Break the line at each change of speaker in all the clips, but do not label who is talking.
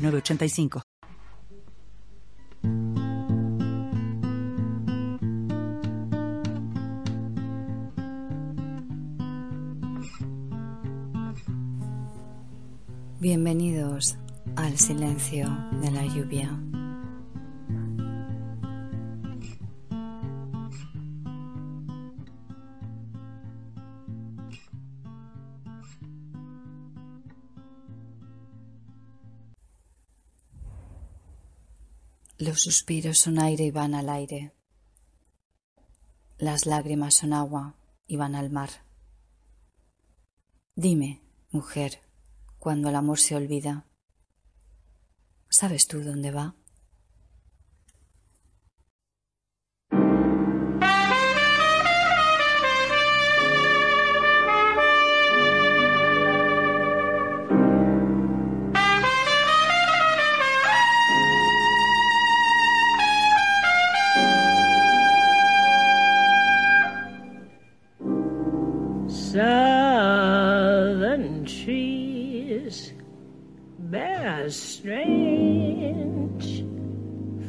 906985.
Bienvenidos al silencio de la lluvia. Los suspiros son aire y van al aire. Las lágrimas son agua y van al mar. Dime, mujer, cuando el amor se olvida, ¿sabes tú dónde va?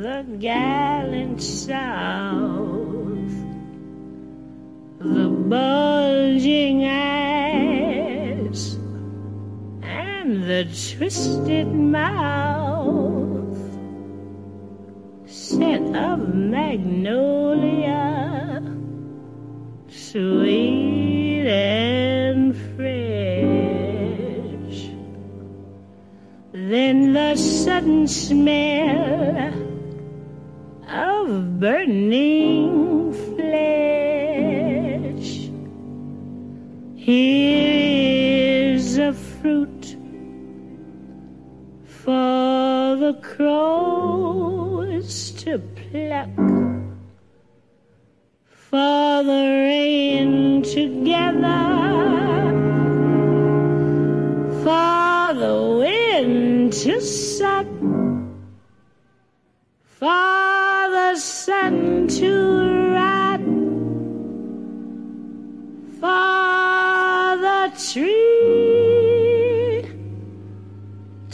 the gallant South. The bulging eyes and the twisted mouth. Scent of magnolia, sweet and fresh. Then the sudden smell burning flesh. Here is a fruit for the crows to pluck, for the rain together, for the wind to suck for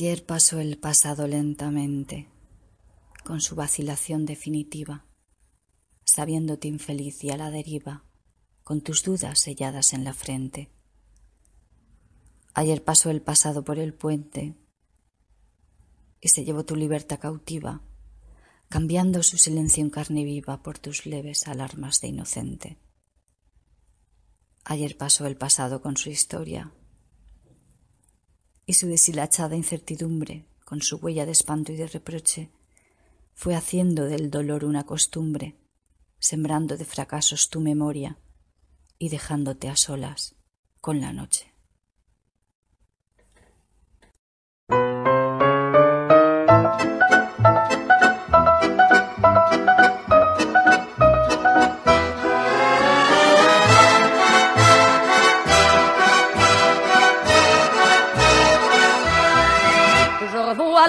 Ayer pasó el pasado lentamente, con su vacilación definitiva, sabiéndote infeliz y a la deriva, con tus dudas selladas en la frente. Ayer pasó el pasado por el puente y se llevó tu libertad cautiva, cambiando su silencio en carne viva por tus leves alarmas de inocente. Ayer pasó el pasado con su historia y su deshilachada incertidumbre, con su huella de espanto y de reproche, fue haciendo del dolor una costumbre,
sembrando de fracasos tu memoria y dejándote a solas con la noche.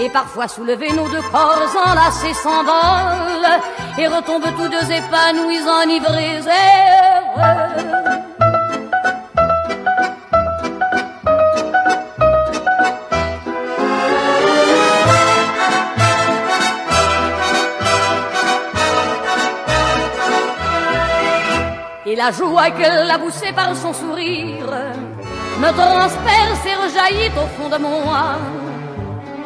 et parfois soulever nos deux corps enlacés s'envolent et retombent tous deux épanouis, enivrés et la joie qu'elle a poussée par son sourire me transperce et rejaillit au fond de moi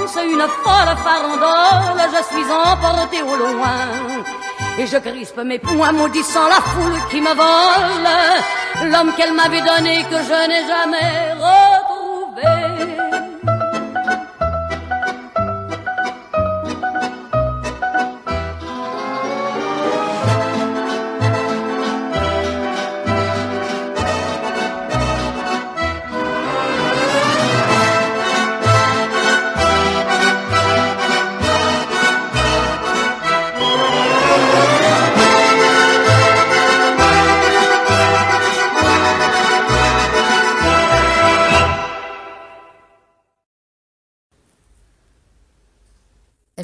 danse une folle farandole, je suis emporté au loin. Et je crispe mes poings maudissant la foule qui me vole, l'homme qu'elle m'avait donné que je n'ai jamais retrouvé.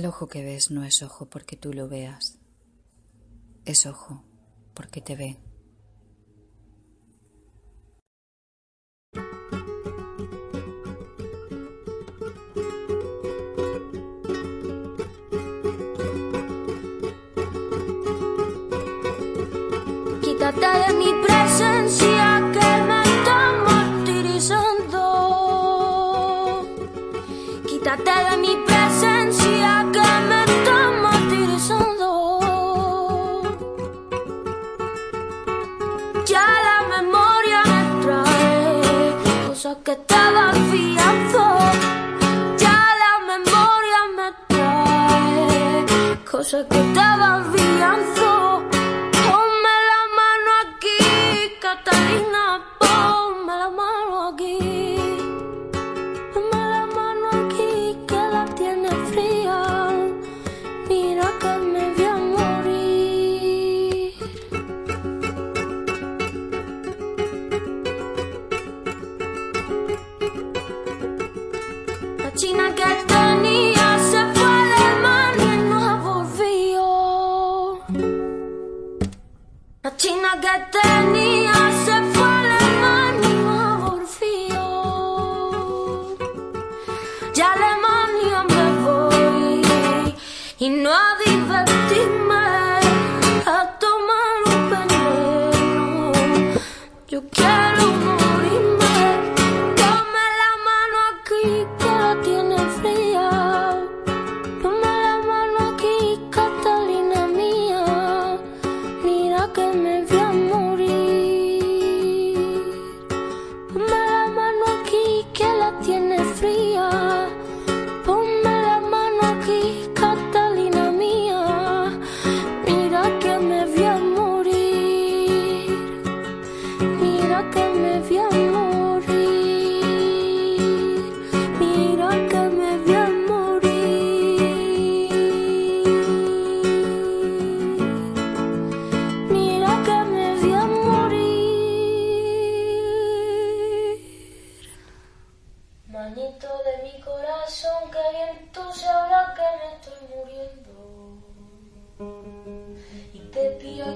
Ojo que ves no es ojo porque tú lo veas, es ojo porque te ve.
Quítate de mi presencia que todavía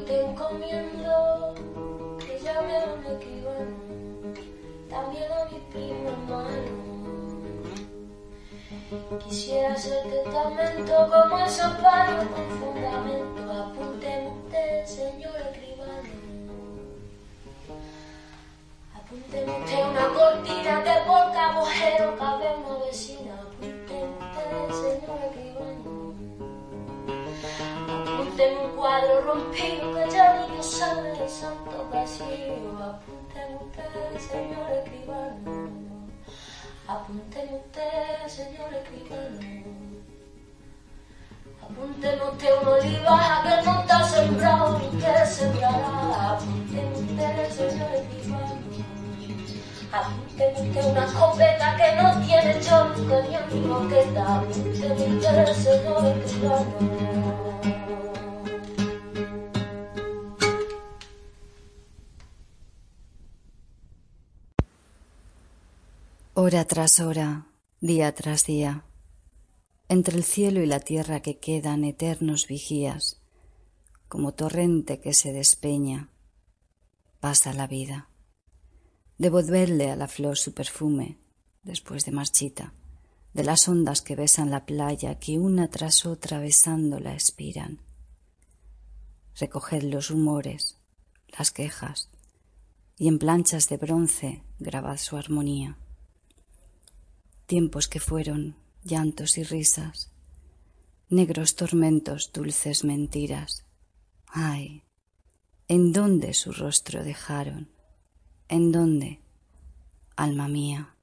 te encomiendo que ya veo me escriban también a mi primo hermano. Quisiera ser testamento como esos palos con fundamento. apúnteme usted, señor escribano. apúnteme usted una cortina de por cabojero cabe una vecina. Apúnteme un cuadro rompido que de santo vacío. Apúnteme usted, señor escribano. Apúnteme usted, señor escribano. Apúnteme usted un olivaja que no está sembrado ni que sembrará. Apúnteme usted, señor escribano. Apúnteme usted una escopeta que no tiene chonco ni amigo que da. Usted, señor escribano.
Hora tras hora, día tras día, entre el cielo y la tierra que quedan eternos vigías, como torrente que se despeña, pasa la vida. Devolverle a la flor su perfume, después de marchita, de las ondas que besan la playa, que una tras otra besándola expiran. Recoger los rumores, las quejas, y en planchas de bronce grabad su armonía tiempos que fueron llantos y risas, negros tormentos, dulces mentiras. Ay, ¿en dónde su rostro dejaron? ¿En dónde, alma mía?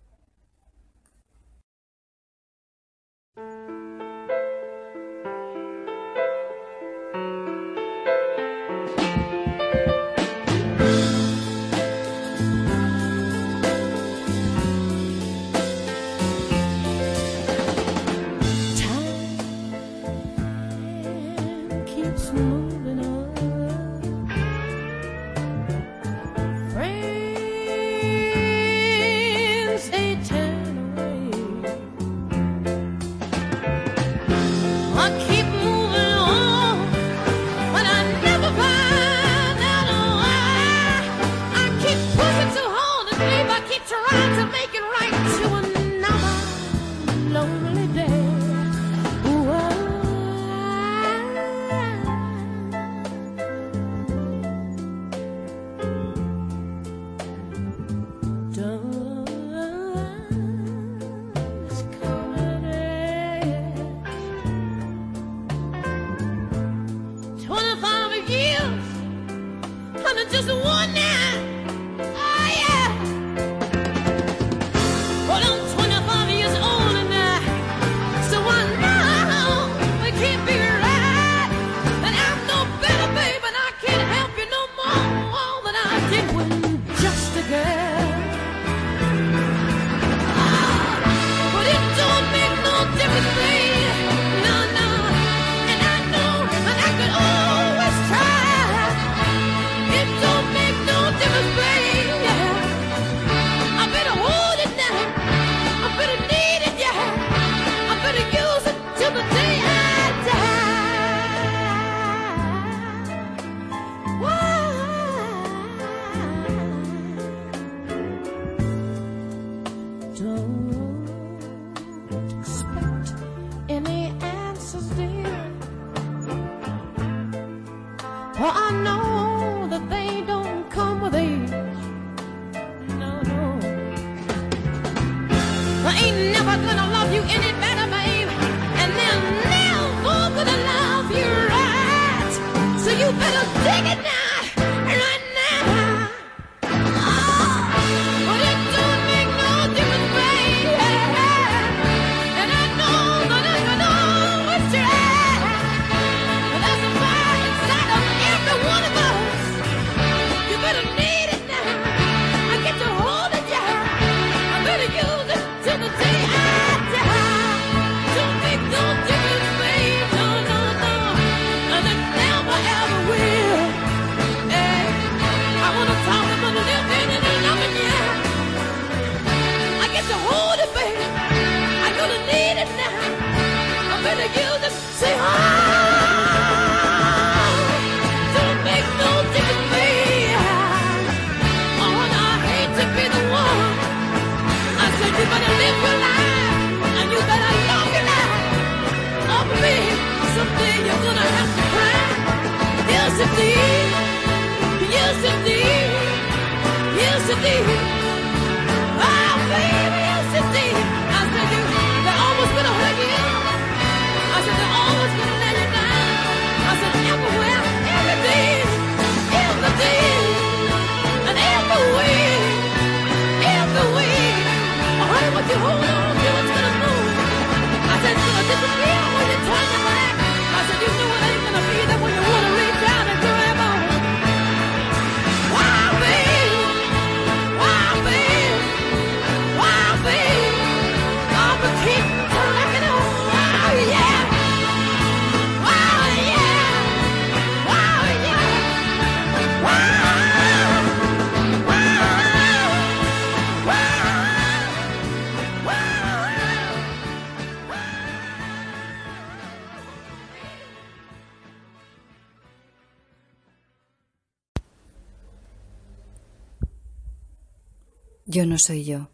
Yo no soy yo,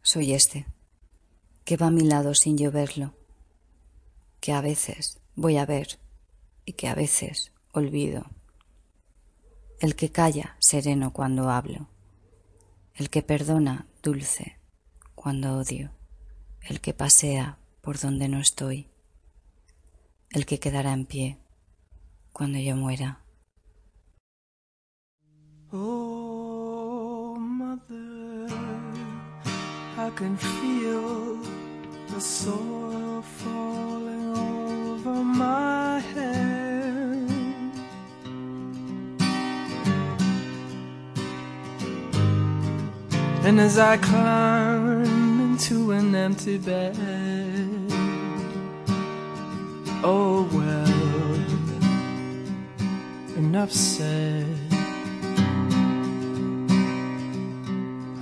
soy este, que va a mi lado sin yo verlo, que a veces voy a ver y que a veces olvido. El que calla sereno cuando hablo, el que perdona dulce cuando odio, el que pasea por donde no estoy, el que quedará en pie cuando yo muera.
Oh, I can feel the soil falling over my head. And as I climb into an empty bed, oh well, enough said.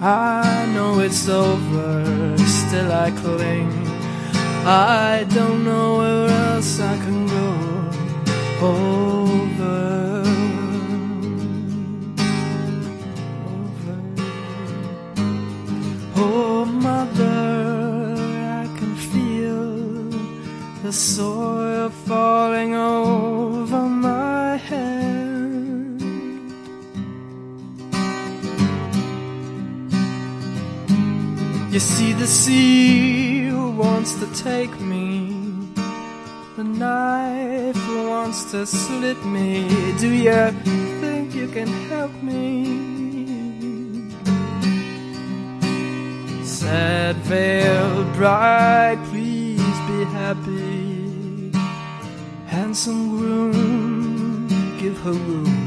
I know it's over, still I cling. I don't know where else I can go. Over, over. Oh, mother, I can feel the soil falling over my You see, the sea who wants to take me. The knife who wants to slit me. Do you think you can help me? Sad veiled bride, please be happy. Handsome groom, give her room.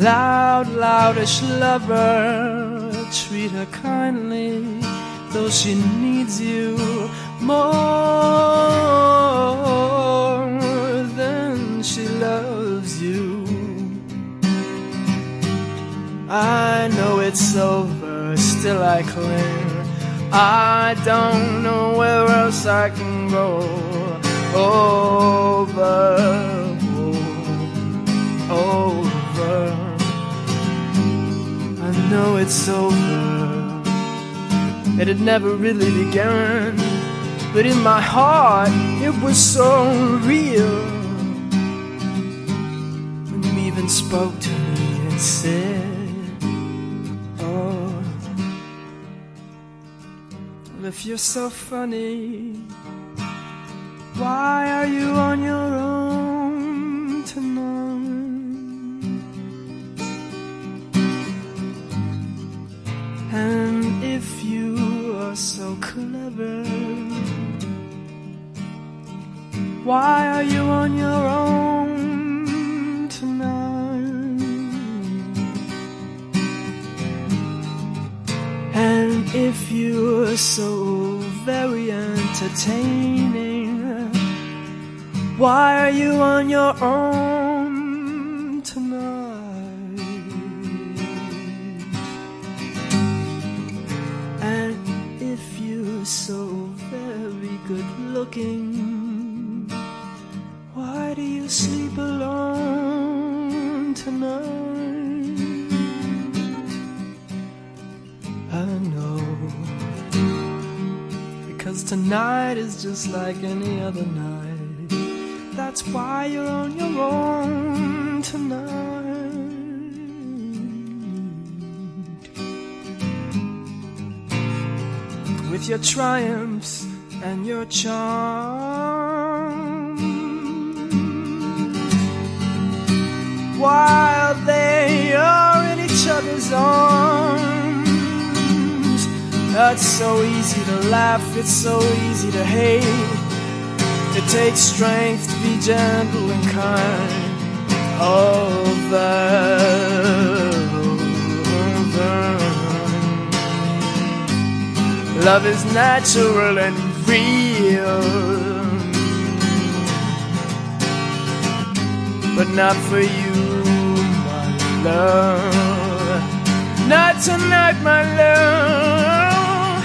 Loud, loudish lover, treat her kindly, though she needs you more than she loves you. I know it's over, still I cling. I don't know where else I can go. Over, over. Know it's over. It had never really begun, but in my heart it was so real. When you even spoke to me and said, Oh, well, if you're so funny, why are you on your own tonight? So clever, why are you on your own tonight? And if you're so very entertaining, why are you on your own looking, why do you sleep alone tonight? I know. Because tonight is just like any other night. That's why you're on your own tonight. With your triumphs and your charms. While they are in each other's arms. It's so easy to laugh, it's so easy to hate. It takes strength to be gentle and kind. Over. Love is natural and real. But not for you, my love. Not tonight, my love.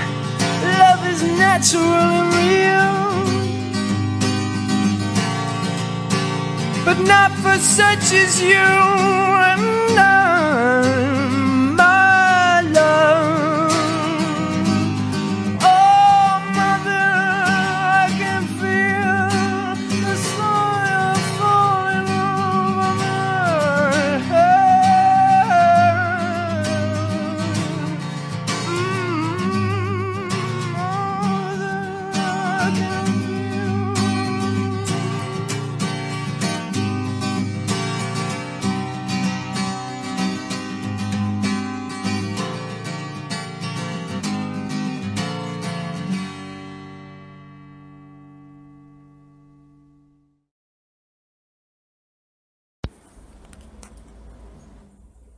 Love is natural and real. but not for such as you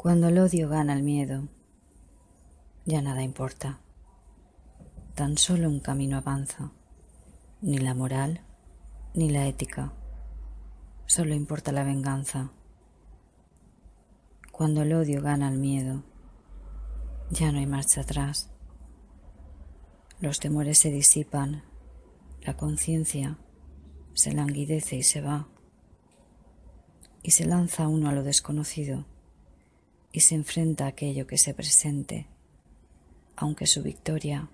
Cuando el odio gana el miedo, ya nada importa. Tan solo un camino avanza. Ni la moral, ni la ética. Solo importa la venganza. Cuando el odio gana el miedo, ya no hay marcha atrás. Los temores se disipan, la conciencia se languidece y se va, y se lanza uno a lo desconocido y se enfrenta a aquello que se presente, aunque su victoria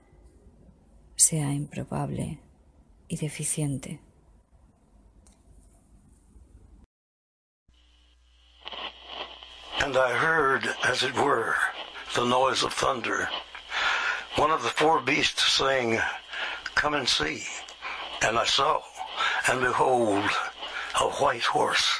sea improbable y deficiente.
And I heard, as it were, the noise of thunder. One of the four beasts saying, Come and see. And I saw, and behold, a white horse.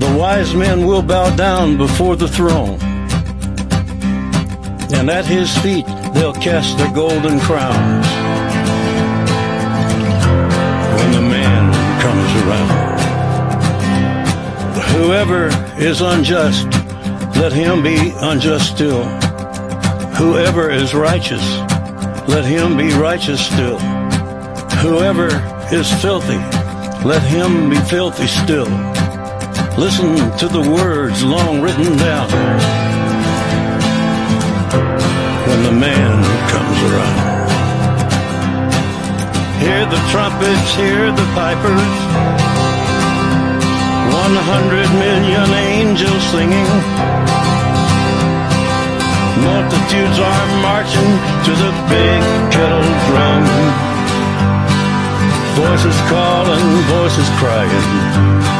The wise men will bow down before the throne. And at his feet they'll cast their golden crowns. When the man comes around. Whoever is unjust, let him be unjust still. Whoever is righteous, let him be righteous still. Whoever is filthy, let him be filthy still. Listen to the words long written down when the man comes around. Hear the trumpets, hear the pipers. One hundred million angels singing. Multitudes are marching to the big kettle drum. Voices calling, voices crying.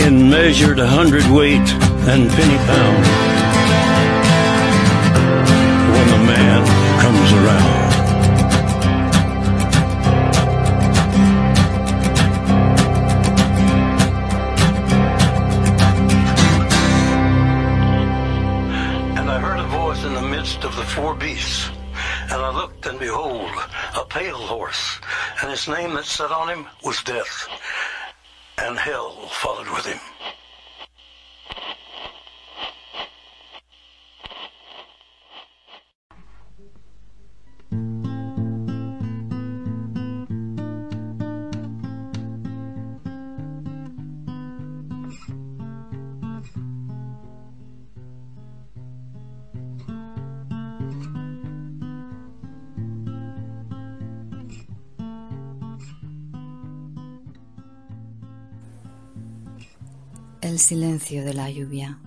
In measured a hundredweight and penny pound. When the man comes around. And I heard a voice in the midst of the four beasts. And I looked, and behold, a pale horse, and his name that sat on him was Death, and hell followed with him.
Silencio de la lluvia.